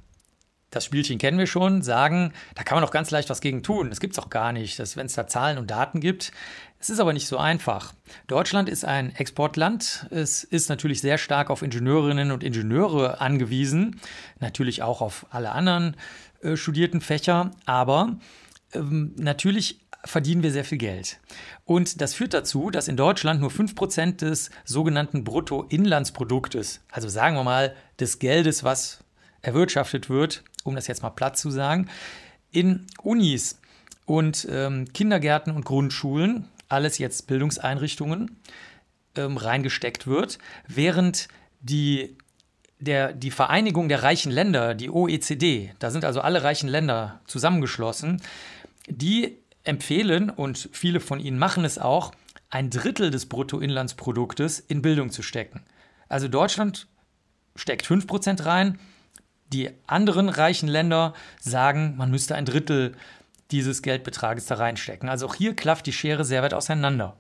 das Spielchen kennen wir schon, sagen, da kann man doch ganz leicht was gegen tun. Das gibt es auch gar nicht, wenn es da Zahlen und Daten gibt. Es ist aber nicht so einfach. Deutschland ist ein Exportland. Es ist natürlich sehr stark auf Ingenieurinnen und Ingenieure angewiesen, natürlich auch auf alle anderen äh, studierten Fächer, aber ähm, natürlich verdienen wir sehr viel Geld. Und das führt dazu, dass in Deutschland nur 5% des sogenannten Bruttoinlandsproduktes, also sagen wir mal des Geldes, was erwirtschaftet wird, um das jetzt mal platt zu sagen, in Unis und ähm, Kindergärten und Grundschulen, alles jetzt Bildungseinrichtungen, ähm, reingesteckt wird, während die, der, die Vereinigung der reichen Länder, die OECD, da sind also alle reichen Länder zusammengeschlossen, die empfehlen, und viele von ihnen machen es auch, ein Drittel des Bruttoinlandsproduktes in Bildung zu stecken. Also Deutschland steckt 5% rein, die anderen reichen Länder sagen, man müsste ein Drittel dieses Geldbetrages da reinstecken. Also auch hier klafft die Schere sehr weit auseinander.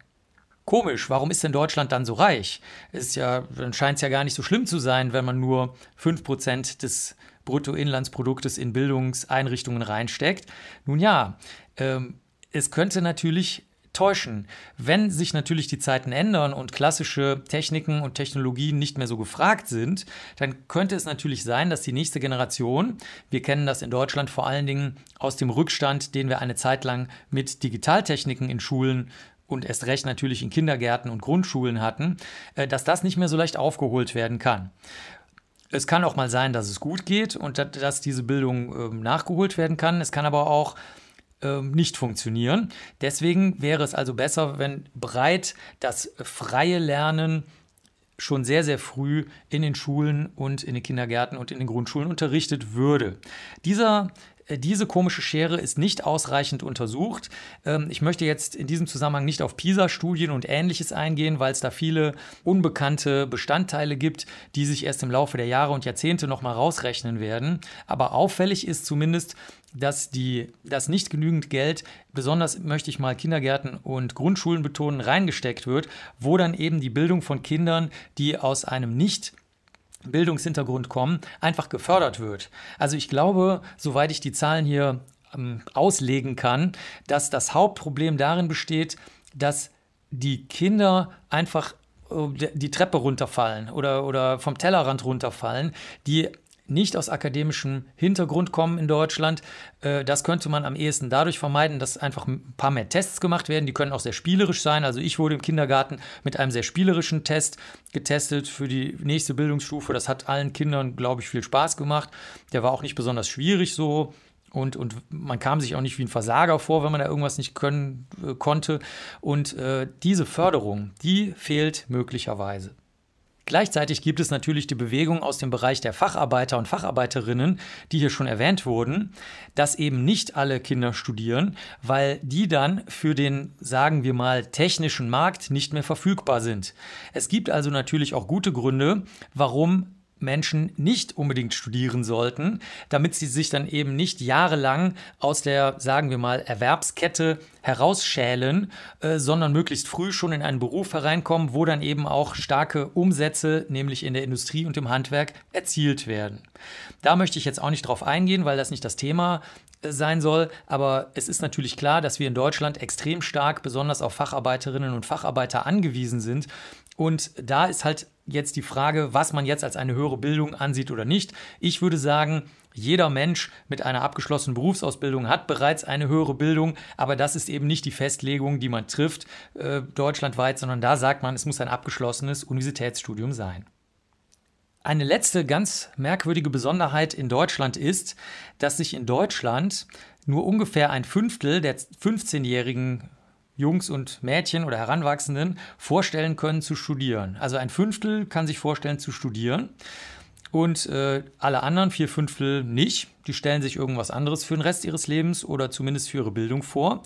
Komisch, warum ist denn Deutschland dann so reich? Ist ja, dann scheint es ja gar nicht so schlimm zu sein, wenn man nur 5% des Bruttoinlandsproduktes in Bildungseinrichtungen reinsteckt. Nun ja, ähm, es könnte natürlich täuschen. Wenn sich natürlich die Zeiten ändern und klassische Techniken und Technologien nicht mehr so gefragt sind, dann könnte es natürlich sein, dass die nächste Generation, wir kennen das in Deutschland vor allen Dingen aus dem Rückstand, den wir eine Zeit lang mit Digitaltechniken in Schulen und erst recht natürlich in Kindergärten und Grundschulen hatten, äh, dass das nicht mehr so leicht aufgeholt werden kann. Es kann auch mal sein, dass es gut geht und dass diese Bildung ähm, nachgeholt werden kann. Es kann aber auch nicht funktionieren. Deswegen wäre es also besser, wenn breit das freie Lernen schon sehr, sehr früh in den Schulen und in den Kindergärten und in den Grundschulen unterrichtet würde. Dieser äh, diese komische Schere ist nicht ausreichend untersucht. Ähm, ich möchte jetzt in diesem Zusammenhang nicht auf PISA-Studien und ähnliches eingehen, weil es da viele unbekannte Bestandteile gibt, die sich erst im Laufe der Jahre und Jahrzehnte nochmal rausrechnen werden. Aber auffällig ist zumindest, dass, die, dass nicht genügend Geld, besonders möchte ich mal Kindergärten und Grundschulen betonen, reingesteckt wird, wo dann eben die Bildung von Kindern, die aus einem nicht Bildungshintergrund kommen, einfach gefördert wird. Also ich glaube, soweit ich die Zahlen hier ähm, auslegen kann, dass das Hauptproblem darin besteht, dass die Kinder einfach äh, die Treppe runterfallen oder, oder vom Tellerrand runterfallen, die nicht aus akademischem Hintergrund kommen in Deutschland. Äh, das könnte man am ehesten dadurch vermeiden, dass einfach ein paar mehr Tests gemacht werden. Die können auch sehr spielerisch sein. Also ich wurde im Kindergarten mit einem sehr spielerischen Test getestet für die nächste Bildungsstufe. Das hat allen Kindern, glaube ich, viel Spaß gemacht. Der war auch nicht besonders schwierig so. Und, und man kam sich auch nicht wie ein Versager vor, wenn man da irgendwas nicht können äh, konnte. Und äh, diese Förderung, die fehlt möglicherweise. Gleichzeitig gibt es natürlich die Bewegung aus dem Bereich der Facharbeiter und Facharbeiterinnen, die hier schon erwähnt wurden, dass eben nicht alle Kinder studieren, weil die dann für den, sagen wir mal, technischen Markt nicht mehr verfügbar sind. Es gibt also natürlich auch gute Gründe, warum Menschen nicht unbedingt studieren sollten, damit sie sich dann eben nicht jahrelang aus der, sagen wir mal, Erwerbskette herausschälen, äh, sondern möglichst früh schon in einen Beruf hereinkommen, wo dann eben auch starke Umsätze, nämlich in der Industrie und im Handwerk, erzielt werden. Da möchte ich jetzt auch nicht drauf eingehen, weil das nicht das Thema äh, sein soll. Aber es ist natürlich klar, dass wir in Deutschland extrem stark, besonders auf Facharbeiterinnen und Facharbeiter angewiesen sind, Und da ist halt jetzt die Frage, was man jetzt als eine höhere Bildung ansieht oder nicht. Ich würde sagen, jeder Mensch mit einer abgeschlossenen Berufsausbildung hat bereits eine höhere Bildung, aber das ist eben nicht die Festlegung, die man trifft äh, deutschlandweit, sondern da sagt man, es muss ein abgeschlossenes Universitätsstudium sein. Eine letzte ganz merkwürdige Besonderheit in Deutschland ist, dass sich in Deutschland nur ungefähr ein Fünftel der 15-jährigen Jungs und Mädchen oder Heranwachsenden vorstellen können zu studieren. Also ein Fünftel kann sich vorstellen zu studieren und äh, alle anderen vier Fünftel nicht. Die stellen sich irgendwas anderes für den Rest ihres Lebens oder zumindest für ihre Bildung vor.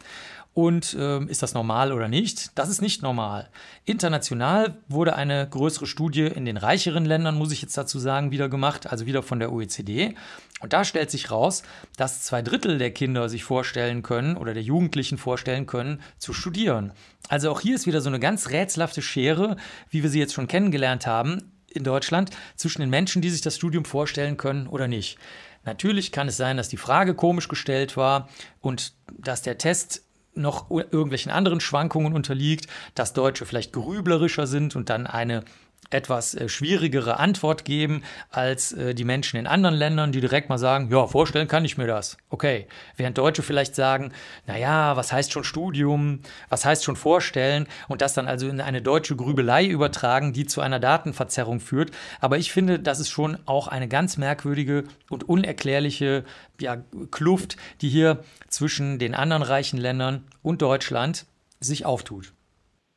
Und äh, ist das normal oder nicht? Das ist nicht normal. International wurde eine größere Studie in den reicheren Ländern, muss ich jetzt dazu sagen, wieder gemacht, also wieder von der OECD. Und da stellt sich raus, dass zwei Drittel der Kinder sich vorstellen können oder der Jugendlichen vorstellen können, zu studieren. Also auch hier ist wieder so eine ganz rätselhafte Schere, wie wir sie jetzt schon kennengelernt haben in Deutschland, zwischen den Menschen, die sich das Studium vorstellen können oder nicht. Natürlich kann es sein, dass die Frage komisch gestellt war und dass der Test noch irgendwelchen anderen Schwankungen unterliegt, dass Deutsche vielleicht grüblerischer sind und dann eine etwas äh, schwierigere Antwort geben als äh, die Menschen in anderen Ländern, die direkt mal sagen, ja, vorstellen kann ich mir das. Okay. Während Deutsche vielleicht sagen, naja, was heißt schon Studium, was heißt schon vorstellen und das dann also in eine deutsche Grübelei übertragen, die zu einer Datenverzerrung führt. Aber ich finde, das ist schon auch eine ganz merkwürdige und unerklärliche ja, Kluft, die hier zwischen den anderen reichen Ländern und Deutschland sich auftut.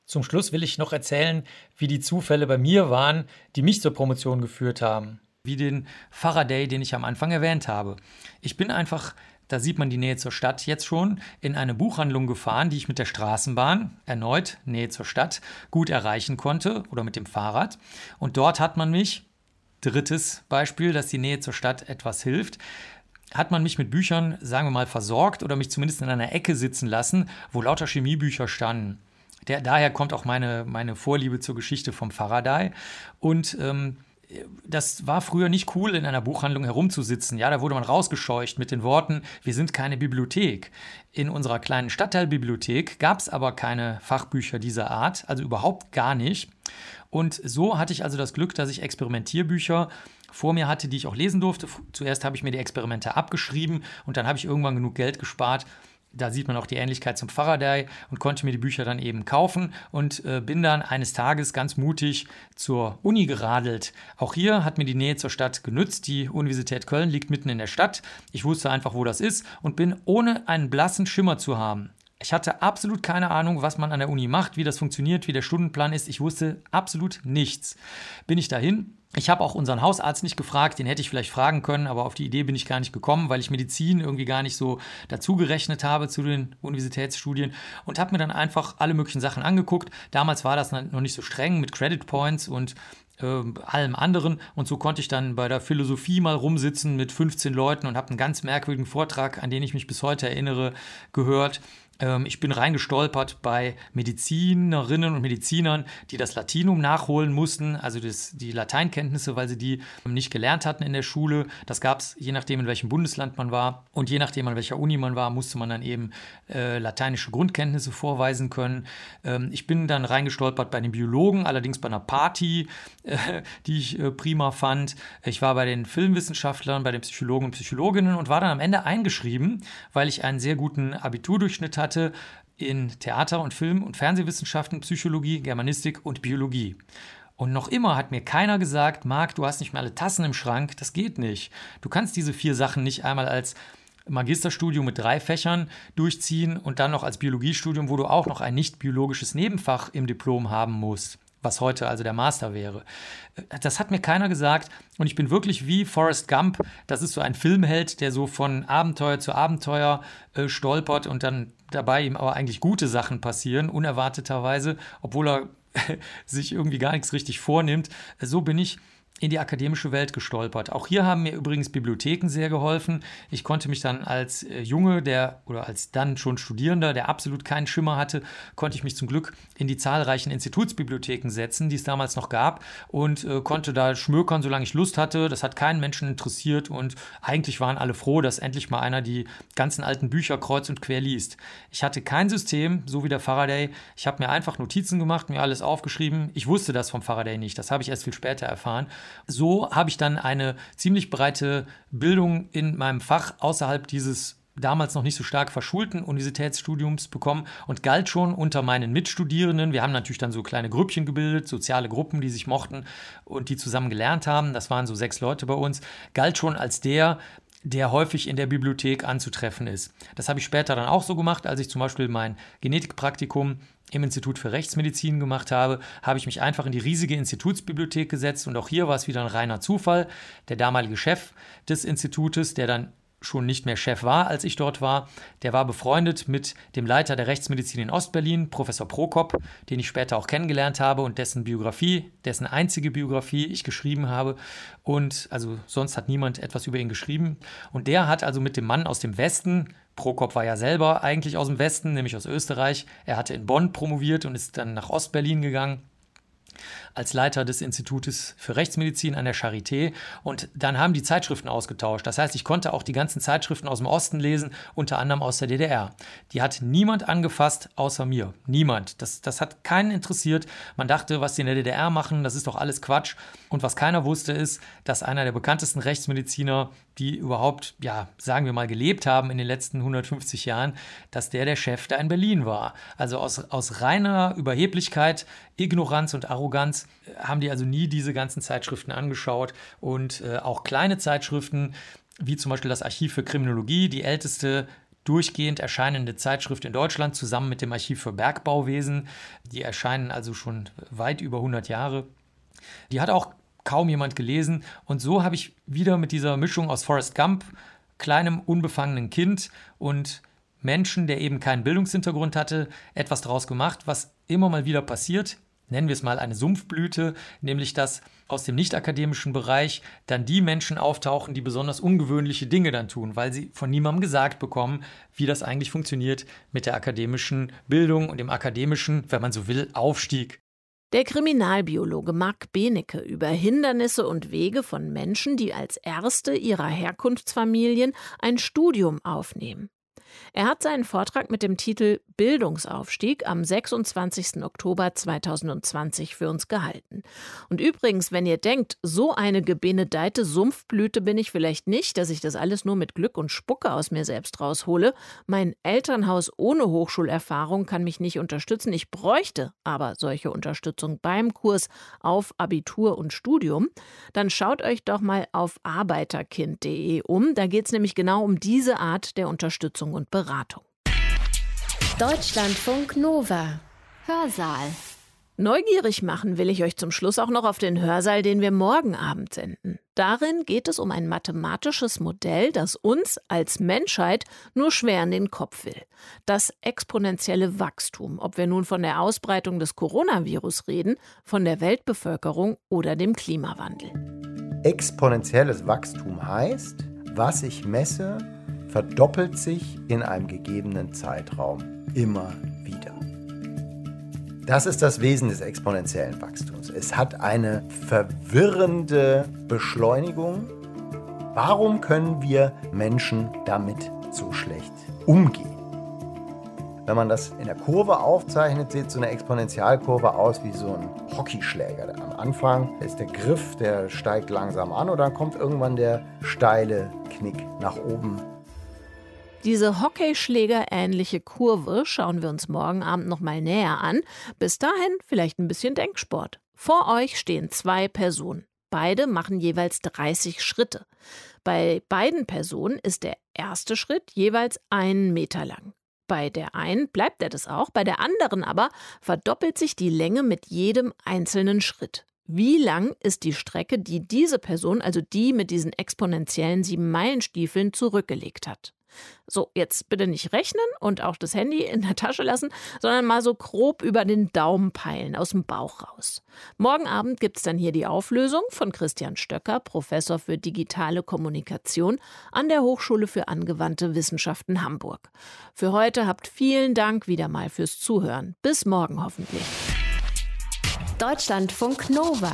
Zum Schluss will ich noch erzählen, wie die Zufälle bei mir waren, die mich zur Promotion geführt haben. Wie den Faraday, den ich am Anfang erwähnt habe. Ich bin einfach, da sieht man die Nähe zur Stadt jetzt schon, in eine Buchhandlung gefahren, die ich mit der Straßenbahn, erneut Nähe zur Stadt, gut erreichen konnte oder mit dem Fahrrad. Und dort hat man mich, drittes Beispiel, dass die Nähe zur Stadt etwas hilft, hat man mich mit Büchern, sagen wir mal, versorgt oder mich zumindest in einer Ecke sitzen lassen, wo lauter Chemiebücher standen. Der, daher kommt auch meine, meine Vorliebe zur Geschichte vom Faraday. Und ähm, das war früher nicht cool, in einer Buchhandlung herumzusitzen. Ja, da wurde man rausgescheucht mit den Worten, wir sind keine Bibliothek. In unserer kleinen Stadtteilbibliothek gab es aber keine Fachbücher dieser Art, also überhaupt gar nicht. Und so hatte ich also das Glück, dass ich Experimentierbücher vor mir hatte, die ich auch lesen durfte. Zuerst habe ich mir die Experimente abgeschrieben und dann habe ich irgendwann genug Geld gespart, da sieht man auch die Ähnlichkeit zum Faraday und konnte mir die Bücher dann eben kaufen und äh, bin dann eines Tages ganz mutig zur Uni geradelt. Auch hier hat mir die Nähe zur Stadt genützt. Die Universität Köln liegt mitten in der Stadt. Ich wusste einfach, wo das ist und bin ohne einen blassen Schimmer zu haben. Ich hatte absolut keine Ahnung, was man an der Uni macht, wie das funktioniert, wie der Stundenplan ist. Ich wusste absolut nichts. Bin ich dahin, ich habe auch unseren Hausarzt nicht gefragt, den hätte ich vielleicht fragen können, aber auf die Idee bin ich gar nicht gekommen, weil ich Medizin irgendwie gar nicht so dazugerechnet habe zu den Universitätsstudien und habe mir dann einfach alle möglichen Sachen angeguckt. Damals war das noch nicht so streng mit Credit Points und äh, allem anderen und so konnte ich dann bei der Philosophie mal rumsitzen mit 15 Leuten und habe einen ganz merkwürdigen Vortrag, an den ich mich bis heute erinnere, gehört ich bin reingestolpert bei Medizinerinnen und Medizinern, die das Latinum nachholen mussten, also das, die Lateinkenntnisse, weil sie die nicht gelernt hatten in der Schule. Das gab es je nachdem, in welchem Bundesland man war und je nachdem, an welcher Uni man war, musste man dann eben äh, lateinische Grundkenntnisse vorweisen können. Ähm, ich bin dann reingestolpert bei den Biologen, allerdings bei einer Party, äh, die ich äh, prima fand. Ich war bei den Filmwissenschaftlern, bei den Psychologen und Psychologinnen und war dann am Ende eingeschrieben, weil ich einen sehr guten Abiturdurchschnitt hatte hatte in Theater- und Film- und Fernsehwissenschaften, Psychologie, Germanistik und Biologie. Und noch immer hat mir keiner gesagt, Marc, du hast nicht mehr alle Tassen im Schrank, das geht nicht. Du kannst diese vier Sachen nicht einmal als Magisterstudium mit drei Fächern durchziehen und dann noch als Biologiestudium, wo du auch noch ein nicht biologisches Nebenfach im Diplom haben musst was heute also der Master wäre. Das hat mir keiner gesagt und ich bin wirklich wie Forrest Gump. Das ist so ein Filmheld, der so von Abenteuer zu Abenteuer äh, stolpert und dann dabei ihm aber eigentlich gute Sachen passieren, unerwarteterweise, obwohl er sich irgendwie gar nichts richtig vornimmt. So bin ich in die akademische Welt gestolpert. Auch hier haben mir übrigens Bibliotheken sehr geholfen. Ich konnte mich dann als äh, Junge, der oder als dann schon Studierender, der absolut keinen Schimmer hatte, konnte ich mich zum Glück in die zahlreichen Institutsbibliotheken setzen, die es damals noch gab und äh, konnte da schmökern, solange ich Lust hatte. Das hat keinen Menschen interessiert und eigentlich waren alle froh, dass endlich mal einer die ganzen alten Bücher kreuz und quer liest. Ich hatte kein System, so wie der Faraday. Ich habe mir einfach Notizen gemacht, mir alles aufgeschrieben. Ich wusste das vom Faraday nicht. Das habe ich erst viel später erfahren. So habe ich dann eine ziemlich breite Bildung in meinem Fach außerhalb dieses damals noch nicht so stark verschulten Universitätsstudiums bekommen und galt schon unter meinen Mitstudierenden. Wir haben natürlich dann so kleine Grüppchen gebildet, soziale Gruppen, die sich mochten und die zusammen gelernt haben. Das waren so sechs Leute bei uns. Galt schon als der, der häufig in der Bibliothek anzutreffen ist. Das habe ich später dann auch so gemacht, als ich zum Beispiel mein Genetikpraktikum im Institut für Rechtsmedizin gemacht habe, habe ich mich einfach in die riesige Institutsbibliothek gesetzt und auch hier war es wieder ein reiner Zufall. Der damalige Chef des Institutes, der dann schon nicht mehr Chef war, als ich dort war. Der war befreundet mit dem Leiter der Rechtsmedizin in Ostberlin, Professor Prokop, den ich später auch kennengelernt habe und dessen Biografie, dessen einzige Biografie ich geschrieben habe. Und also sonst hat niemand etwas über ihn geschrieben. Und der hat also mit dem Mann aus dem Westen, Prokop war ja selber eigentlich aus dem Westen, nämlich aus Österreich, er hatte in Bonn promoviert und ist dann nach Ostberlin gegangen als Leiter des Institutes für Rechtsmedizin an der Charité und dann haben die Zeitschriften ausgetauscht. Das heißt, ich konnte auch die ganzen Zeitschriften aus dem Osten lesen, unter anderem aus der DDR. Die hat niemand angefasst außer mir. Niemand. Das, das hat keinen interessiert. Man dachte, was die in der DDR machen, das ist doch alles Quatsch. Und was keiner wusste, ist, dass einer der bekanntesten Rechtsmediziner, die überhaupt, ja, sagen wir mal, gelebt haben in den letzten 150 Jahren, dass der der Chef da in Berlin war. Also aus, aus reiner Überheblichkeit, Ignoranz und Arroganz haben die also nie diese ganzen Zeitschriften angeschaut und äh, auch kleine Zeitschriften, wie zum Beispiel das Archiv für Kriminologie, die älteste durchgehend erscheinende Zeitschrift in Deutschland, zusammen mit dem Archiv für Bergbauwesen. Die erscheinen also schon weit über 100 Jahre. Die hat auch kaum jemand gelesen. Und so habe ich wieder mit dieser Mischung aus Forrest Gump, kleinem, unbefangenen Kind und Menschen, der eben keinen Bildungshintergrund hatte, etwas daraus gemacht, was immer mal wieder passiert nennen wir es mal eine Sumpfblüte, nämlich dass aus dem nicht-akademischen Bereich dann die Menschen auftauchen, die besonders ungewöhnliche Dinge dann tun, weil sie von niemandem gesagt bekommen, wie das eigentlich funktioniert mit der akademischen Bildung und dem akademischen, wenn man so will, Aufstieg. Der Kriminalbiologe Marc Benecke über Hindernisse und Wege von Menschen, die als Erste ihrer Herkunftsfamilien ein Studium aufnehmen. Er hat seinen Vortrag mit dem Titel Bildungsaufstieg am 26. Oktober 2020 für uns gehalten. Und übrigens, wenn ihr denkt, so eine gebenedeite Sumpfblüte bin ich vielleicht nicht, dass ich das alles nur mit Glück und Spucke aus mir selbst raushole, mein Elternhaus ohne Hochschulerfahrung kann mich nicht unterstützen, ich bräuchte aber solche Unterstützung beim Kurs auf Abitur und Studium, dann schaut euch doch mal auf arbeiterkind.de um, da geht es nämlich genau um diese Art der Unterstützung und Beratung. Deutschlandfunk Nova. Hörsaal. Neugierig machen will ich euch zum Schluss auch noch auf den Hörsaal, den wir morgen Abend senden. Darin geht es um ein mathematisches Modell, das uns als Menschheit nur schwer in den Kopf will. Das exponentielle Wachstum, ob wir nun von der Ausbreitung des Coronavirus reden, von der Weltbevölkerung oder dem Klimawandel. Exponentielles Wachstum heißt, was ich messe, verdoppelt sich in einem gegebenen Zeitraum immer wieder. Das ist das Wesen des exponentiellen Wachstums. Es hat eine verwirrende Beschleunigung. Warum können wir Menschen damit so schlecht umgehen? Wenn man das in der Kurve aufzeichnet, sieht so eine Exponentialkurve aus wie so ein Hockeyschläger. Am Anfang ist der Griff, der steigt langsam an und dann kommt irgendwann der steile Knick nach oben diese Hockeyschläger-ähnliche Kurve schauen wir uns morgen Abend noch mal näher an. Bis dahin vielleicht ein bisschen Denksport. Vor euch stehen zwei Personen. Beide machen jeweils 30 Schritte. Bei beiden Personen ist der erste Schritt jeweils einen Meter lang. Bei der einen bleibt er das auch, bei der anderen aber verdoppelt sich die Länge mit jedem einzelnen Schritt. Wie lang ist die Strecke, die diese Person, also die mit diesen exponentiellen sieben Meilenstiefeln, zurückgelegt hat? So, jetzt bitte nicht rechnen und auch das Handy in der Tasche lassen, sondern mal so grob über den Daumen peilen, aus dem Bauch raus. Morgen Abend gibt es dann hier die Auflösung von Christian Stöcker, Professor für digitale Kommunikation an der Hochschule für angewandte Wissenschaften Hamburg. Für heute habt vielen Dank wieder mal fürs Zuhören. Bis morgen hoffentlich. Deutschlandfunk Nova.